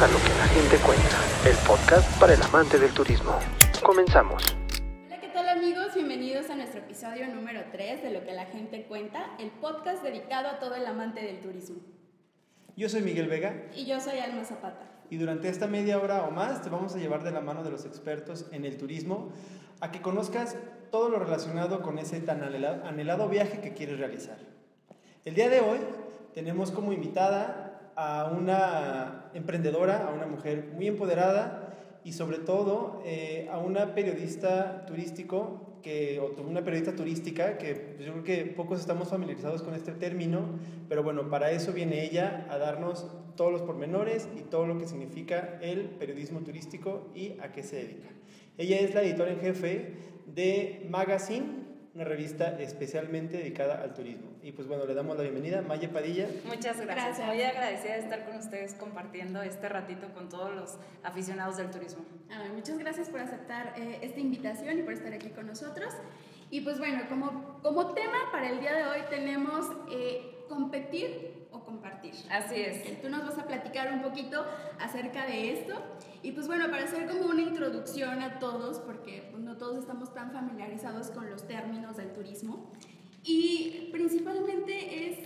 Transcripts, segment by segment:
A Lo que la gente cuenta, el podcast para el amante del turismo. Comenzamos. Hola, ¿qué tal amigos? Bienvenidos a nuestro episodio número 3 de Lo que la gente cuenta, el podcast dedicado a todo el amante del turismo. Yo soy Miguel Vega Y yo soy Alma Zapata. y durante esta media hora o más te vamos a llevar de la mano de los expertos en el turismo a que conozcas todo lo relacionado con ese tan anhelado, anhelado viaje que quieres realizar. El día de hoy tenemos como invitada a una emprendedora, a una mujer muy empoderada y sobre todo eh, a una periodista turístico que, o una periodista turística que pues, yo creo que pocos estamos familiarizados con este término, pero bueno, para eso viene ella a darnos todos los pormenores y todo lo que significa el periodismo turístico y a qué se dedica. Ella es la editora en jefe de Magazine, una revista especialmente dedicada al turismo. Y pues bueno, le damos la bienvenida. Maya Padilla. Muchas gracias. Gracias. Muy agradecida de estar con ustedes compartiendo este ratito con todos los aficionados del turismo. Ay, muchas gracias por aceptar eh, esta invitación y por estar aquí con nosotros. Y pues bueno, como, como tema para el día de hoy tenemos eh, competir compartir. Así es. Tú nos vas a platicar un poquito acerca de esto. Y pues bueno, para hacer como una introducción a todos, porque pues, no todos estamos tan familiarizados con los términos del turismo. Y principalmente es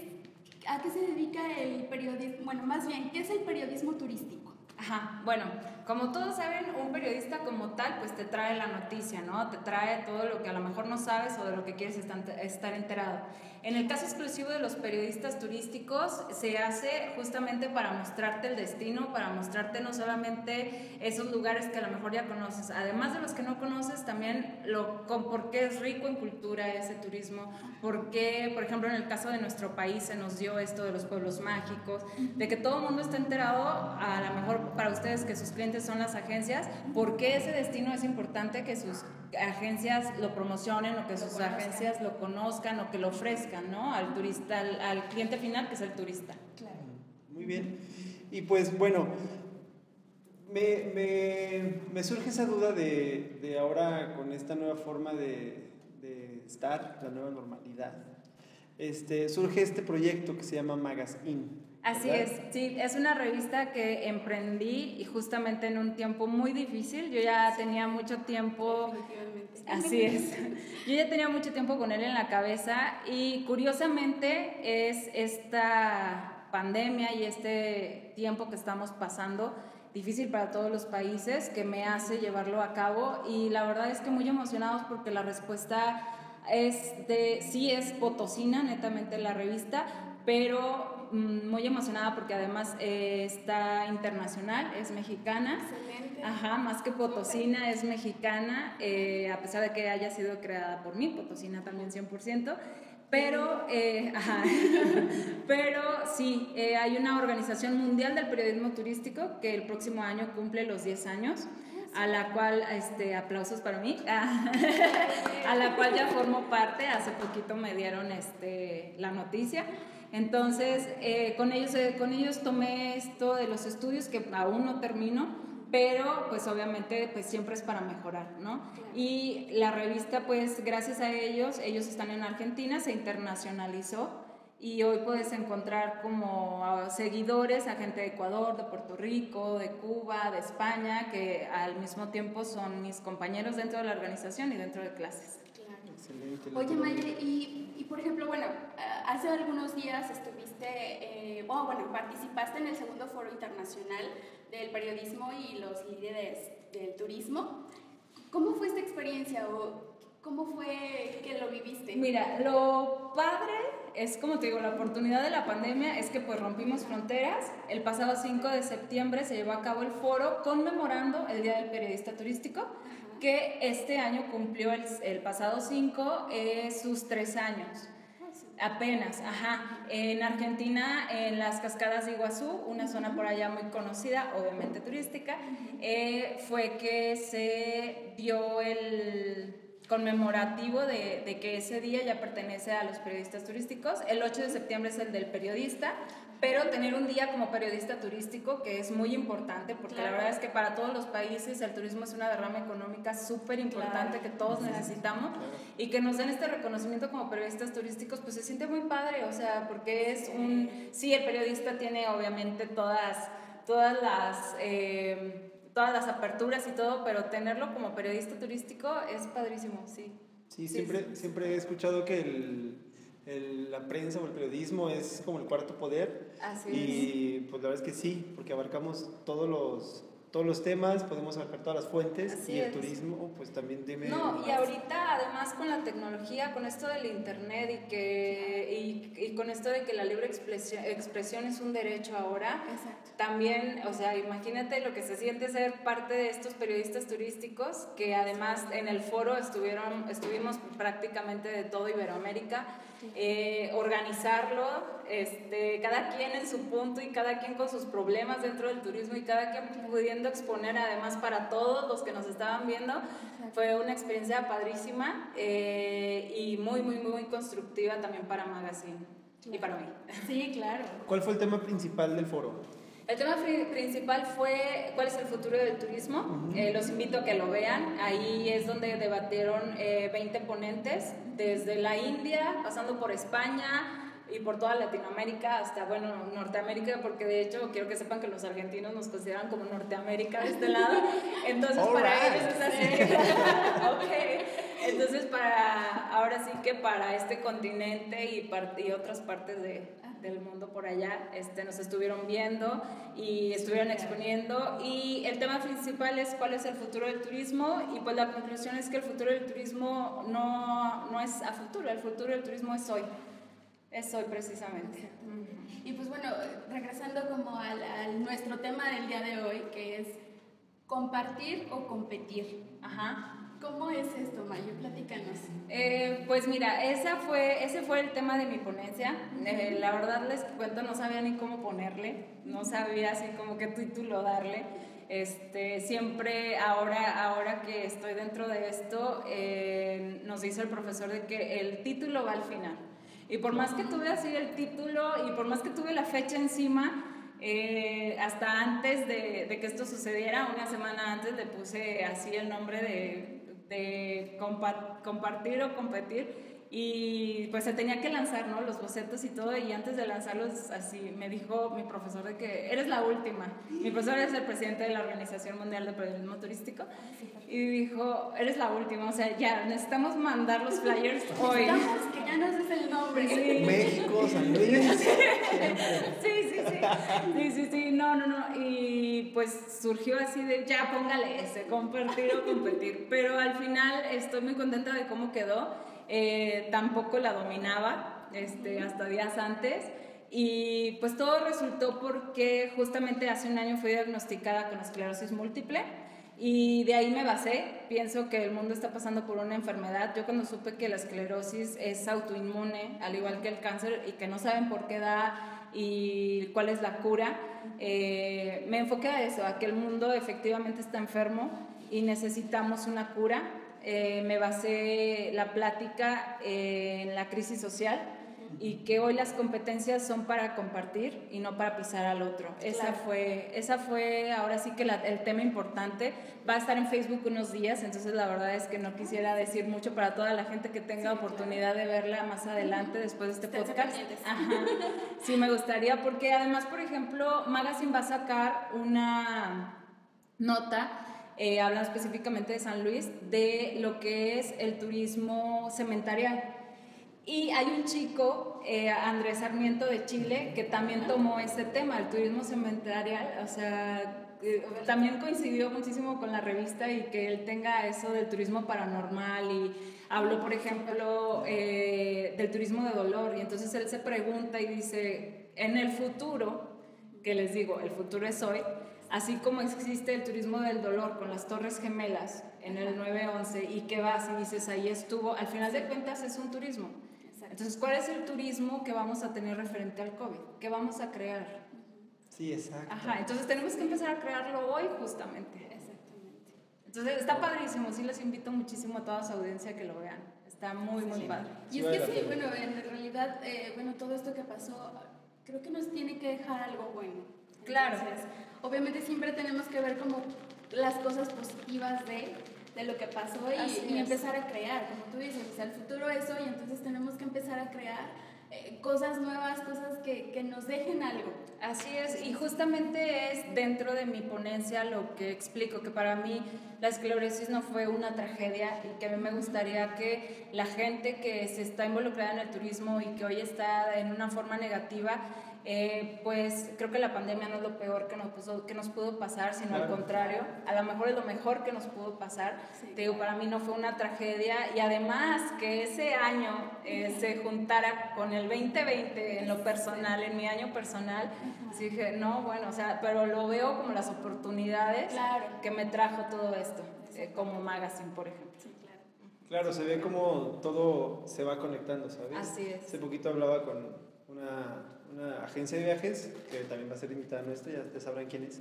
a qué se dedica el periodismo, bueno, más bien, ¿qué es el periodismo turístico? Ajá, bueno, como todos saben, un periodista como tal, pues te trae la noticia, ¿no? Te trae todo lo que a lo mejor no sabes o de lo que quieres estar, enterado. En el caso exclusivo de los periodistas turísticos, se hace justamente para mostrarte el destino, para mostrarte no solamente esos lugares que a lo mejor ya conoces, además de los que no conoces, también lo, con, por qué es rico en cultura ese turismo, por qué, por ejemplo, en el caso de nuestro país se nos dio esto de los pueblos mágicos, de que todo el mundo está enterado, a lo mejor para ustedes que sus clientes son las agencias, por qué ese destino es importante que sus agencias lo promocionen o que sus agencias lo conozcan o que lo ofrezcan, ¿no? Al turista, al, al cliente final que es el turista. Claro. Muy bien. Y pues bueno, me, me, me surge esa duda de, de, ahora con esta nueva forma de, de estar, la nueva normalidad. Este, surge este proyecto que se llama Magazine. Así ¿verdad? es, sí, es una revista que emprendí y justamente en un tiempo muy difícil. Yo ya tenía mucho tiempo, así es, yo ya tenía mucho tiempo con él en la cabeza y curiosamente es esta pandemia y este tiempo que estamos pasando difícil para todos los países que me hace llevarlo a cabo y la verdad es que muy emocionados porque la respuesta es de, sí es potosina, netamente la revista, pero muy emocionada porque además eh, está internacional, es mexicana. Excelente. Ajá, más que potosina, es mexicana, eh, a pesar de que haya sido creada por mí, potosina también 100%. Pero, eh, ajá, pero sí, eh, hay una organización mundial del periodismo turístico que el próximo año cumple los 10 años, a la cual, este, aplausos para mí, a la cual ya formo parte, hace poquito me dieron este, la noticia. Entonces, eh, con, ellos, eh, con ellos tomé esto de los estudios que aún no termino, pero pues obviamente pues siempre es para mejorar, ¿no? Y la revista pues gracias a ellos, ellos están en Argentina, se internacionalizó y hoy puedes encontrar como a seguidores a gente de Ecuador, de Puerto Rico, de Cuba, de España, que al mismo tiempo son mis compañeros dentro de la organización y dentro de clases. Excelente. Oye, Mayer, y, y por ejemplo, bueno, hace algunos días estuviste, eh, oh, bueno, participaste en el segundo foro internacional del periodismo y los líderes del turismo. ¿Cómo fue esta experiencia o cómo fue que lo viviste? Mira, lo padre es, como te digo, la oportunidad de la pandemia es que pues rompimos fronteras. El pasado 5 de septiembre se llevó a cabo el foro conmemorando el Día del Periodista Turístico, que este año cumplió el, el pasado 5 eh, sus tres años. Apenas, ajá. En Argentina, en las cascadas de Iguazú, una zona por allá muy conocida, obviamente turística, eh, fue que se dio el conmemorativo de, de, que ese día ya pertenece a los periodistas turísticos. El 8 de septiembre es el del periodista, pero tener un día como periodista turístico que es muy importante porque claro. la verdad es que para todos los países el turismo es una derrama económica súper importante claro. que todos necesitamos claro. y que nos den este reconocimiento como periodistas turísticos pues se siente muy padre, o sea, porque es un, sí, el periodista tiene obviamente todas todas las... eh, todas las aperturas y todo, pero tenerlo como periodista turístico es padrísimo, sí. Sí, Sí, siempre, sí. siempre he escuchado que el, el- la prensa o el periodismo es como el cuarto poder. Así y pues la verdad es que sí, porque abarcamos todos los, todos los temas, podemos abarcar todas las fuentes Así y el es. turismo, pues también dime. No, y ahorita además con la tecnología, con esto del internet y que y, y con esto de que la libre expresión, expresión es un derecho ahora, Exacto. también, o sea, imagínate lo que se siente ser parte de estos periodistas turísticos que además en el foro estuvieron estuvimos prácticamente de todo Iberoamérica, eh, organizarlo, este, cada quien en su punto y cada quien con sus problemas dentro del turismo y cada quien pudiendo exponer además para todos los que nos estaban viendo. Fue una experiencia padrísima eh, y muy, muy, muy constructiva también para Magazine y para mí. Sí, claro. ¿Cuál fue el tema principal del foro? El tema principal fue cuál es el futuro del turismo. Eh, los invito a que lo vean. Ahí es donde debatieron eh, 20 ponentes, desde la India, pasando por España y por toda Latinoamérica hasta, bueno, Norteamérica, porque de hecho quiero que sepan que los argentinos nos consideran como Norteamérica de este lado. Entonces, All para right. ellos es así. ok. Entonces, para, ahora sí que para este continente y, y otras partes de, del mundo por allá, este, nos estuvieron viendo y estuvieron exponiendo. Y el tema principal es cuál es el futuro del turismo. Y pues la conclusión es que el futuro del turismo no, no es a futuro, el futuro del turismo es hoy. Es hoy precisamente. Y pues bueno, regresando como al, al nuestro tema del día de hoy, que es compartir o competir. Ajá. ¿Cómo es esto, Mayo? Platícanos. Eh, pues mira, esa fue, ese fue el tema de mi ponencia. Eh, la verdad les cuento, no sabía ni cómo ponerle, no sabía así como qué título darle. Este, siempre ahora, ahora que estoy dentro de esto, eh, nos dice el profesor de que el título va al final. Y por más que tuve así el título y por más que tuve la fecha encima, eh, hasta antes de, de que esto sucediera, una semana antes le puse así el nombre de, de compa- compartir o competir y pues se tenía que lanzar, ¿no? Los bocetos y todo y antes de lanzarlos así me dijo mi profesor de que eres la última. Mi profesor es el presidente de la Organización Mundial de Periodismo Turístico y dijo, eres la última, o sea, ya necesitamos mandar los flyers hoy. Necesitamos que ya nos des el nombre. Sí. México, San Luis. Sí, sí, sí. Sí, sí, sí. No, no, no. Y pues surgió así de ya póngale ese, compartir o competir. Pero al final estoy muy contenta de cómo quedó. Eh, tampoco la dominaba este, hasta días antes. Y pues todo resultó porque justamente hace un año fui diagnosticada con esclerosis múltiple. Y de ahí me basé, pienso que el mundo está pasando por una enfermedad. Yo cuando supe que la esclerosis es autoinmune, al igual que el cáncer, y que no saben por qué da y cuál es la cura, eh, me enfoqué a eso, a que el mundo efectivamente está enfermo y necesitamos una cura. Eh, me basé la plática eh, en la crisis social y que hoy las competencias son para compartir y no para pisar al otro. Esa Claro. fue, esa fue ahora sí que la- el tema importante. Va a estar en Facebook unos días, entonces la verdad es que no quisiera decir mucho para toda la gente que tenga oportunidad de verla más adelante después de este podcast. Ajá. Sí, me gustaría, porque además, por ejemplo, Magazine va a sacar una nota eh, hablando específicamente de San Luis, de lo que es el turismo cementarial. Y hay un chico, eh, Andrés Sarmiento de Chile, que también tomó ese tema, el turismo cementarial, o sea, eh, también coincidió muchísimo con la revista y que él tenga eso del turismo paranormal y habló, por ejemplo, eh, del turismo de dolor. Y entonces él se pregunta y dice, en el futuro, que les digo, el futuro es hoy, así como existe el turismo del dolor con las Torres Gemelas en el 911 y que vas y dices, ahí estuvo, al final de cuentas es un turismo. Entonces, ¿cuál es el turismo que vamos a tener referente al COVID? ¿Qué vamos a crear? Sí, exacto. Ajá, entonces tenemos que empezar a crearlo hoy justamente. Exactamente. Entonces, está padrísimo, sí les invito muchísimo a toda su audiencia que lo vean. Está muy, muy padre. Y Sí es que sí, bueno, en realidad, eh, bueno, todo esto que pasó, creo que nos tiene que dejar algo bueno. Claro. Entonces, obviamente siempre tenemos que ver como las cosas positivas de, de lo que pasó y, y empezar a crear, como tú dices, o sea, el futuro es hoy, entonces tenemos que empezar a crear eh, cosas nuevas, cosas que, que nos dejen algo. Así es, y justamente es dentro de mi ponencia lo que explico, que para mí la esclerosis no fue una tragedia y que a mí me gustaría que la gente que se está involucrada en el turismo y que hoy está en una forma negativa, eh, pues creo que la pandemia no es lo peor que nos, pudo, que nos pudo pasar, sino al contrario, a lo mejor es lo mejor que nos pudo pasar. Te digo, para mí no fue una tragedia. Y además que ese año eh, se juntara con el 2020 en lo personal, en mi año personal, dije, no, bueno, o sea, pero lo veo como las oportunidades que me trajo todo esto, eh, como magazine, por ejemplo. Claro, se ve como todo se va conectando, ¿sabes? Así es. Hace poquito hablaba con una una agencia de viajes, que también va a ser invitada nuestra, ya, ya sabrán quién es,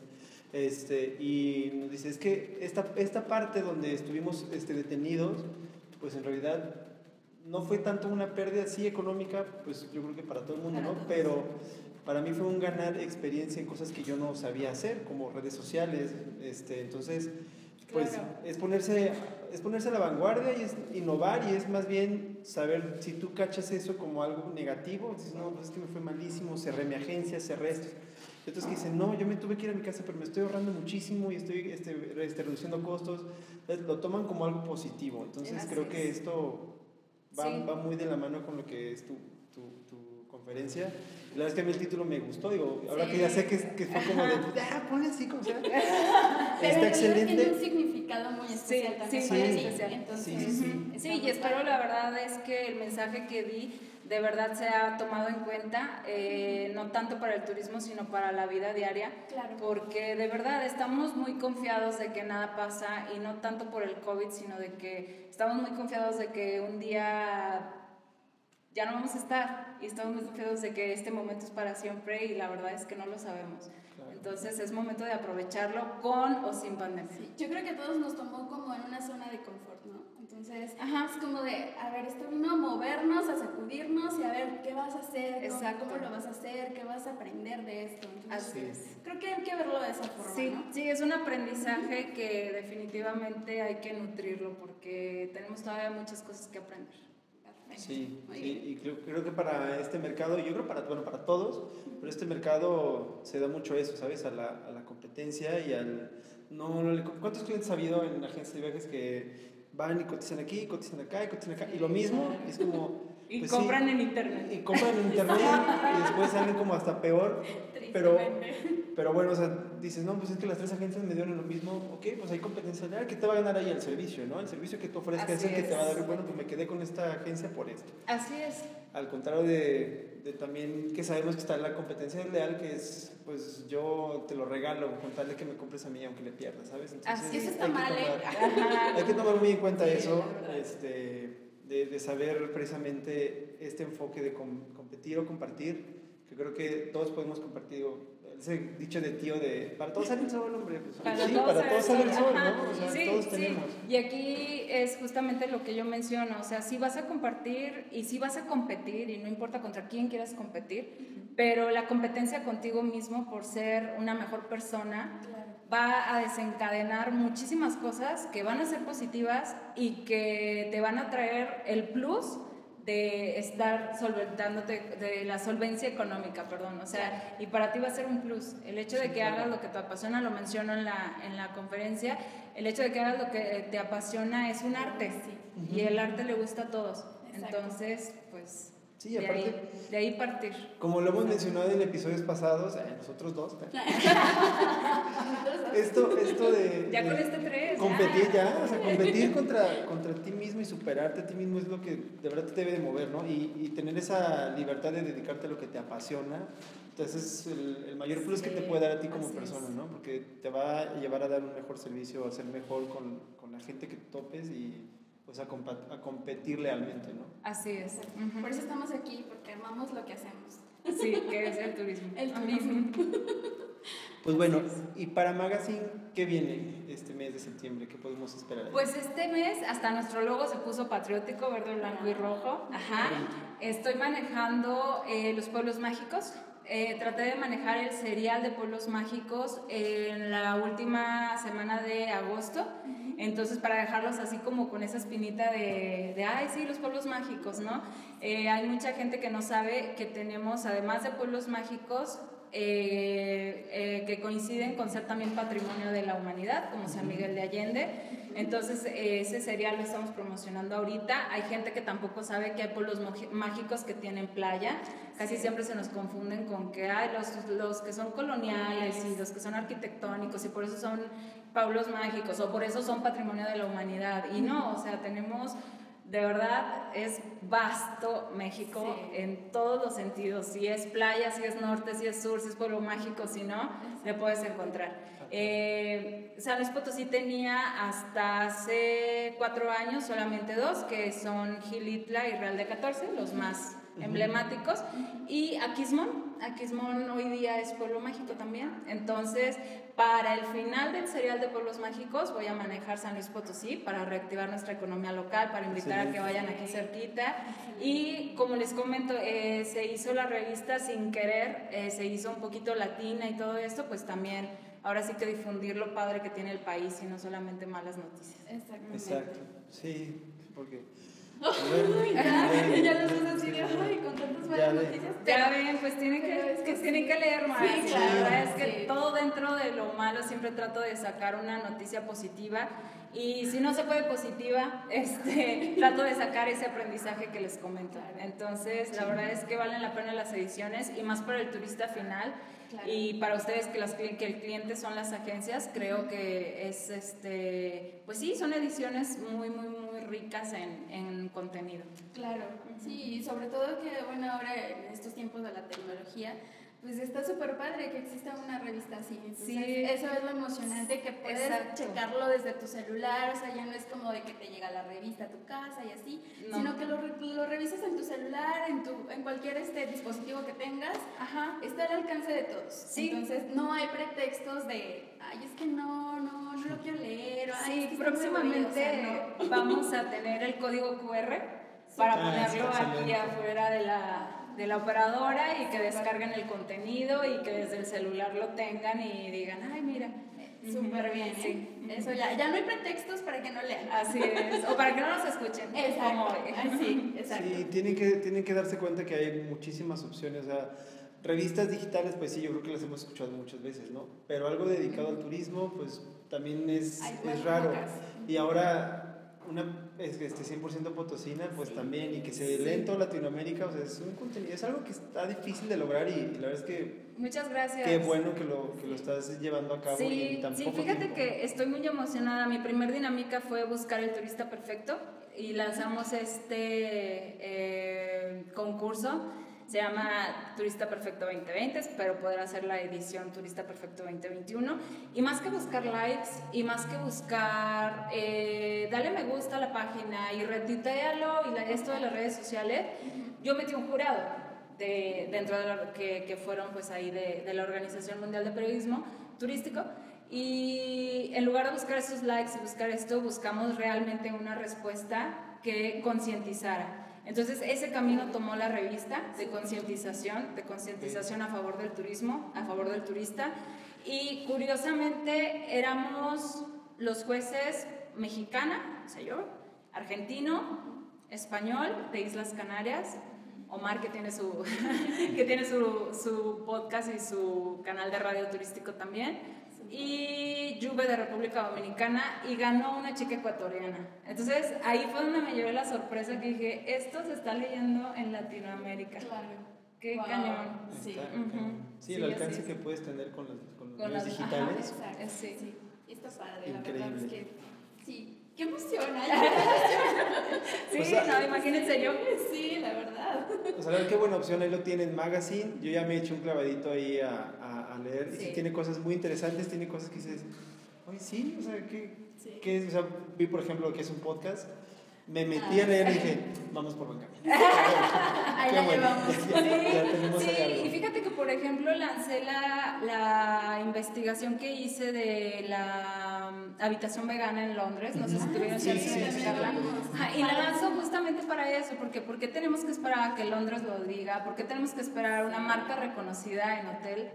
este, y nos dice, es que esta, esta parte donde estuvimos este, detenidos, pues en realidad no fue tanto una pérdida, sí económica, pues yo creo que para todo el mundo, ¿no? Pero para mí fue un ganar experiencia en cosas que yo no sabía hacer, como redes sociales, este, entonces pues es, ponerse, es ponerse a la vanguardia y es innovar y es más bien saber si tú cachas eso como algo negativo, dices, no, pues es que me fue malísimo, cerré mi agencia, cerré esto. Y otros que dicen, no, yo me tuve que ir a mi casa, pero me estoy ahorrando muchísimo y estoy este, este, reduciendo costos. lo toman como algo positivo. Entonces creo que esto va, va, muy de la mano con lo que es tu, tu, tu conferencia. La verdad es que a mí el título me gustó, digo, ahora que ya sé que, que fue como de, ah, ponle así como sea. Está excelente. Tiene un significado muy especial también. Sí, especial. Entonces, sí, sí, y espero la verdad es que el mensaje que di de verdad se ha tomado en cuenta, eh, no tanto para el turismo, sino para la vida diaria, claro. porque de verdad estamos muy confiados de que nada pasa y no tanto por el COVID, sino de que estamos muy confiados de que un día ya no vamos a estar y estamos muy confiados de que este momento es para siempre y la verdad es que no lo sabemos. Entonces es momento de aprovecharlo con o sin pandemia. yo creo que a todos nos tomó como en una zona de confort, ¿no? Entonces es como de, a ver, esto vino a movernos, a sacudirnos y a ver qué vas a hacer, Exacto. cómo lo vas a hacer, qué vas a aprender de esto. Así es. Creo que hay que verlo de esa forma. Sí, sí, es un aprendizaje que definitivamente hay que nutrirlo porque tenemos todavía muchas cosas que aprender. Sí, sí, y creo, creo, que para este mercado, yo creo para, bueno, para todos, pero este mercado se da mucho eso, ¿sabes? A la, a la competencia y al... No, ¿Cuántos clientes ha habido en agencias de viajes que van y cotizan aquí, cotizan acá y cotizan acá? Y lo mismo, es como... Y pues compran en internet. Y compran en internet y después salen como hasta peor. Pero, pero bueno, o sea, dices, no, pues es que las tres agencias me dieron lo mismo, ok, pues hay competencia real, ¿qué te va a ganar ahí el servicio, no? El servicio que tú ofrezcas es el que te va a dar, bueno, pues me quedé con esta agencia por esto. Así es. Al contrario de, de también que sabemos que está la competencia leal, que es, pues yo te lo regalo, contarle que me compres a mí aunque le pierdas, ¿sabes? Entonces, Así es, está mal, ¿eh? Hay que tomar muy en cuenta eso, este, de, de saber precisamente este enfoque de competir o compartir que creo que todos podemos compartir ese dicho de tío de para todos sale el sol, hombre. Pues, para sí, todos para todos sale el sol, ¿no? O sea, sí, todos tenemos. Y aquí es justamente lo que yo menciono, o sea, si vas a compartir y si vas a competir, y no importa contra quién quieras competir, pero la competencia contigo mismo por ser una mejor persona va a desencadenar muchísimas cosas que van a ser positivas y que te van a traer el plus de estar solventándote, de la solvencia económica, perdón, o sea, y para ti va a ser un plus. El hecho de que hagas lo que te apasiona, lo menciono en la, en la conferencia, el hecho de que hagas lo que te apasiona es un arte, y el arte le gusta a todos. Entonces, pues Sí, aparte, de, ahí, de ahí partir. Como lo hemos mencionado en episodios pasados, eh, nosotros dos. esto, esto de. Ya con este tres. Competir ya, o sea, competir contra, contra ti mismo y superarte a ti mismo es lo que de verdad te debe de mover, ¿no? Y, y tener esa libertad de dedicarte a lo que te apasiona. Entonces, es el, el mayor plus que te puede dar a ti como persona, ¿no? Porque te va a llevar a dar un mejor servicio, a ser mejor con, con la gente que topes y pues a, a, competir lealmente, ¿no? Así es. Por eso estamos aquí, porque amamos lo que hacemos. Sí, que es el turismo. El turismo. Pues bueno, y para Magazine, ¿qué viene este mes de septiembre? ¿Qué podemos esperar? Pues este mes hasta nuestro logo se puso patriótico, verde, blanco y rojo. Ajá. Estoy manejando eh, los pueblos mágicos. Eh, traté de manejar el serial de pueblos mágicos en la última semana de agosto. Entonces, para dejarlos así como con esa espinita de, de ay, sí, los pueblos mágicos, ¿no? Eh, hay mucha gente que no sabe que tenemos, además de pueblos mágicos, eh, eh, que coinciden con ser también patrimonio de la humanidad, como San Miguel de Allende. Entonces, eh, ese cereal lo estamos promocionando ahorita. Hay gente que tampoco sabe que hay pueblos mágicos que tienen playa. Casi siempre se nos confunden con que hay los, los que son coloniales y los que son arquitectónicos y por eso son pueblos mágicos o por eso son patrimonio de la humanidad. Y no, o sea, tenemos de verdad es vasto México en todos los sentidos. Si es playa, si es norte, si es sur, si es pueblo mágico, si no, le puedes encontrar. Eh, San Luis Potosí tenía hasta hace cuatro años solamente dos, que son Gilitla y Real de 14, los más emblemáticos, y Aquismón. Aquismón hoy día es pueblo mágico también. Entonces, para el final del serial de pueblos mágicos voy a manejar San Luis Potosí para reactivar nuestra economía local, para invitar a que vayan aquí cerquita. Y como les comento, eh, se hizo la revista sin querer, eh, se hizo un poquito latina y todo esto, pues también ahora sí que difundir lo padre que tiene el país y no solamente malas noticias. Exactamente. Exacto, sí, porque ya, ya los dos así de, ay, con tantas buenas noticias. Ya ven, pues tienen que, que, tienen que leer más. Sí, claro, la verdad es que todo dentro de lo malo siempre trato de sacar una noticia positiva. Y si no se puede positiva, este, trato de sacar ese aprendizaje que les comento. Entonces, la verdad es que valen la pena las ediciones y más para el turista final. Y para ustedes que, las, que el cliente son las agencias, creo que es, este, pues sí, son ediciones muy, muy, muy ricas en, en contenido. Claro, sí, y sobre todo que, bueno, ahora en estos tiempos de la tecnología, pues está súper padre que exista una revista así. sí. Eso es lo emocionante, que puedes checarlo desde tu celular, o sea, ya no es como de que te llega la revista a tu casa y así, sino que lo, lo, revisas en tu celular, en, tu, en cualquier este dispositivo que tengas, Ajá. está al alcance de todos. Sí. Entonces, no hay pretextos de, ay, es que no, no, no lo quiero leer. O, sí, próximamente vamos a tener el código QR para ah, ponerlo aquí afuera de la de la operadora y que descarguen el contenido y que desde el celular lo tengan y digan, ay, mira. Súper bien, sí. ¿eh? Eso ya, ya no hay pretextos para que no lean. Así es, o para que no nos escuchen. Exacto. Sí, exacto. Sí, tienen que, tienen que darse cuenta que hay muchísimas opciones. O sea, revistas digitales, pues sí, yo creo que las hemos escuchado muchas veces, ¿no? Pero algo dedicado al turismo, pues también es, es raro. Y ahora una este, 100% potosina, pues también, y que se lee en toda Latinoamérica, o sea, es un contenido, es algo que está difícil de lograr y, la verdad es que... Muchas gracias. Qué bueno que lo, que lo estás llevando a cabo. Sí, sí fíjate que estoy muy emocionada. Mi primer dinámica fue buscar el turista perfecto y lanzamos este eh, concurso se llama Turista Perfecto 2020, espero poder hacer la edición Turista Perfecto 2021. Y más que buscar likes y más que buscar, eh, dale me gusta a la página y retuitealo y esto de las redes sociales, yo metí un jurado de, dentro de lo que, que, fueron pues ahí de, de la Organización Mundial de Periodismo Turístico. Y en lugar de buscar esos likes y buscar esto, buscamos realmente una respuesta que concientizara entonces ese camino tomó la revista de concientización, de concientización a favor del turismo, a favor del turista. Y curiosamente éramos los jueces mexicana, o sea yo, argentino, español de Islas Canarias, Omar que tiene su, que tiene su, su podcast y su canal de radio turístico también, y Juve de República Dominicana y ganó una chica ecuatoriana. Entonces ahí fue donde me llevé la sorpresa que dije, esto se está leyendo en Latinoamérica. Claro. Qué cañón. Sí. sí, el alcance que puedes tener con, los, con, los medios digitales. Ajá, sí. sí. Está padre, Increíble. la verdad es que sí. ¡Qué emoción! sí, no, imagínense yo. Sí, la verdad. Pues a ver qué buena opción, ahí lo tienen, Magazine. Yo ya me he hecho un clavadito ahí a, a, leer. Y sí tiene cosas muy interesantes, tiene cosas que dices, oye, sí, o sea, ¿qué, ¿qué es? O sea, vi por ejemplo que es un podcast. Me metí a leer y dije, vamos por buen camino. ahí la llevamos. sí, y fíjate que, por ejemplo, lancé la, la investigación que hice de la habitación vegana en Londres, no sé si tuvieron Sí, chance sí, de sí, visitarla. sí. Y la lanzó justamente para eso, porque ¿por qué tenemos que esperar a que Londres lo diga? ¿Por qué tenemos que esperar una marca reconocida en hotel?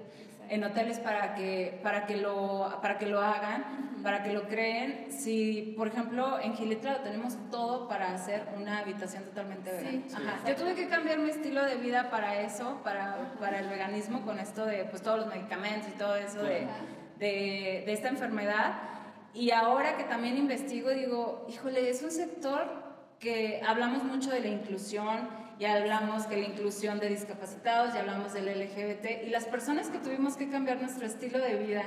En hoteles para que, para que, lo, para que lo hagan, para que lo creen. Si, por ejemplo, en Gilitra lo tenemos todo para hacer una habitación totalmente vegana. Sí, Ajá. Yo tuve que cambiar mi estilo de vida para eso, para, para el veganismo, con esto de pues, todos los medicamentos y todo eso de, de, de esta enfermedad. Y ahora que también investigo, digo, híjole, es un sector que hablamos mucho de la inclusión, ya hablamos que la inclusión de discapacitados, ya hablamos del LGBT y las personas que tuvimos que cambiar nuestro estilo de vida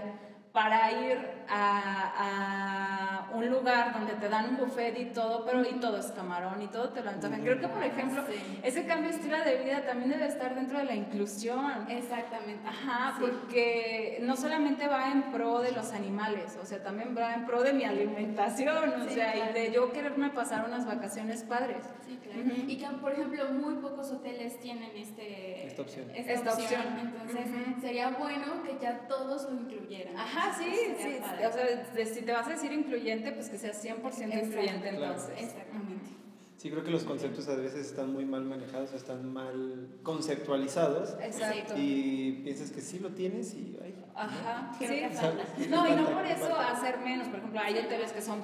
para ir a, a un lugar donde te dan un buffet y todo, pero y todo es camarón y todo te lo antojan. Creo que, por ejemplo, Sí. ese cambio de estilo de vida también debe estar dentro de la inclusión. Exactamente. Ajá, Sí. porque no solamente va en pro de los animales, o sea, también va en pro de mi alimentación, o Sí, sea, claro. y de yo quererme pasar unas vacaciones padres. Sí, claro. Y que, por ejemplo, muy pocos hoteles tienen este, Esta opción. esta Esta opción. opción. Entonces, sería bueno que ya todos lo incluyeran. Ajá, sí, sí, o sea, de- si te vas a decir incluyente, pues que sea 100% incluyente Exacto. entonces. Exactamente. Sí, creo que los conceptos a veces están muy mal manejados, están mal conceptualizados Exacto. y piensas que sí lo tienes y ay, Ajá, Creo sí. que. No, y no por eso hacer menos. Por ejemplo, hay hoteles que son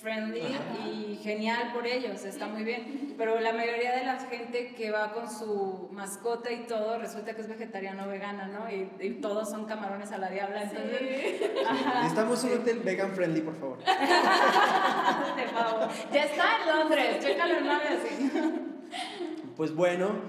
friendly y genial por ellos, está muy bien. Pero la mayoría de la gente que va con su mascota y todo, resulta que es vegetariano o vegana, ¿no? Y, y todos son camarones a la diabla. Entonces, ajá. Necesitamos un hotel vegan friendly, por favor. Por favor. Ya está en Londres, chécalo en así. Pues bueno,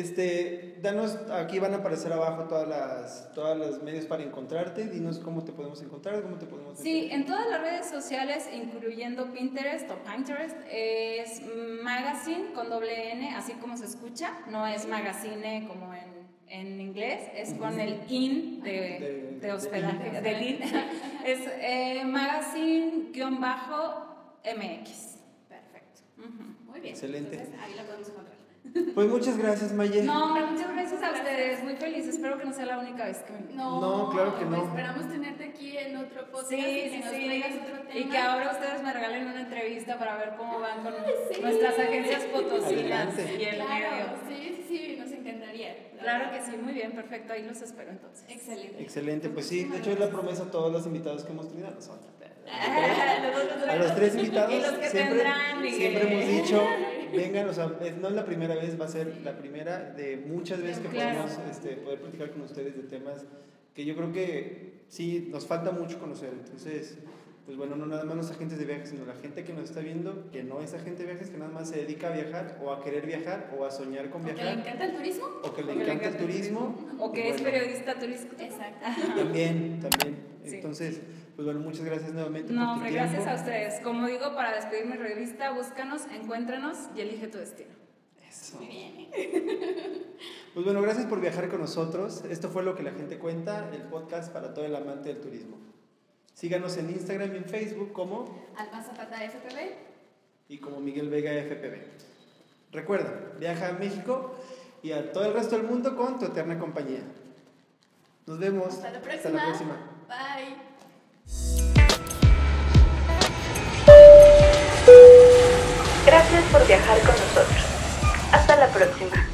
este, danos, aquí van a aparecer abajo todas las, todas los medios para encontrarte. Dinos cómo te podemos encontrar, cómo te podemos Sí, encontrar. en todas las redes sociales, incluyendo Pinterest o Pinterest, es magazine con doble N, así como se escucha. No es magazine como en, en inglés, es con el in de, De- de hospedaje, de del in. es eh, magazine-mx. Perfecto. Ujú. Muy bien. Excelente. Entonces, ahí la podemos encontrar. Pues muchas gracias, Maye. No, hombre, muchas gracias a ustedes. Muy feliz. Espero que no sea la única vez que me No, No, claro que no. Esperamos tenerte aquí en otro podcast Sí, y que sí, nos sí. traigas otro tema. Y que ahora ustedes me regalen una entrevista para ver cómo van con sí. nuestras agencias potosinas y el Claro, medio. sí, sí, sí, nos encantaría. Claro que sí, muy bien, perfecto. Ahí los espero entonces. Excelente. Excelente, pues sí, de hecho es la promesa a todos los invitados que hemos tenido. Nosotros- A los tres invitados Y los que siempre, tendrán, Miguel. siempre hemos dicho, vengan, o sea, es- no es la primera vez, va a ser la primera de muchas veces que Claro. podemos este, poder platicar con ustedes de temas que yo creo que sí, nos falta mucho conocer. Entonces, pues bueno, no nada más los agentes de viajes, sino la gente que nos está viendo, que no es agente de viajes, que nada más se dedica a viajar o a querer viajar o a soñar con ¿Que le viajar encanta el turismo? o que le O que le encanta el encanta el turismo. O que y es bueno, periodista turístico. Exacto. También, también. Sí. Entonces, pues bueno, muchas gracias nuevamente No, por tu hombre, tiempo. gracias a ustedes. Como digo, para despedir mi revista, búscanos, encuéntranos y elige tu destino. Eso. Muy bien. Pues bueno, gracias por viajar con nosotros. Esto fue lo que la gente cuenta, el podcast para todo el amante del turismo. Síganos en Instagram y en Facebook como Alma Zapata FPV. y como Miguel Vega FPV. Recuerda, viaja a México y a todo el resto del mundo con tu eterna compañía. Nos vemos. Hasta la Hasta próxima. la próxima. Bye. Gracias por viajar con nosotros. Hasta la próxima.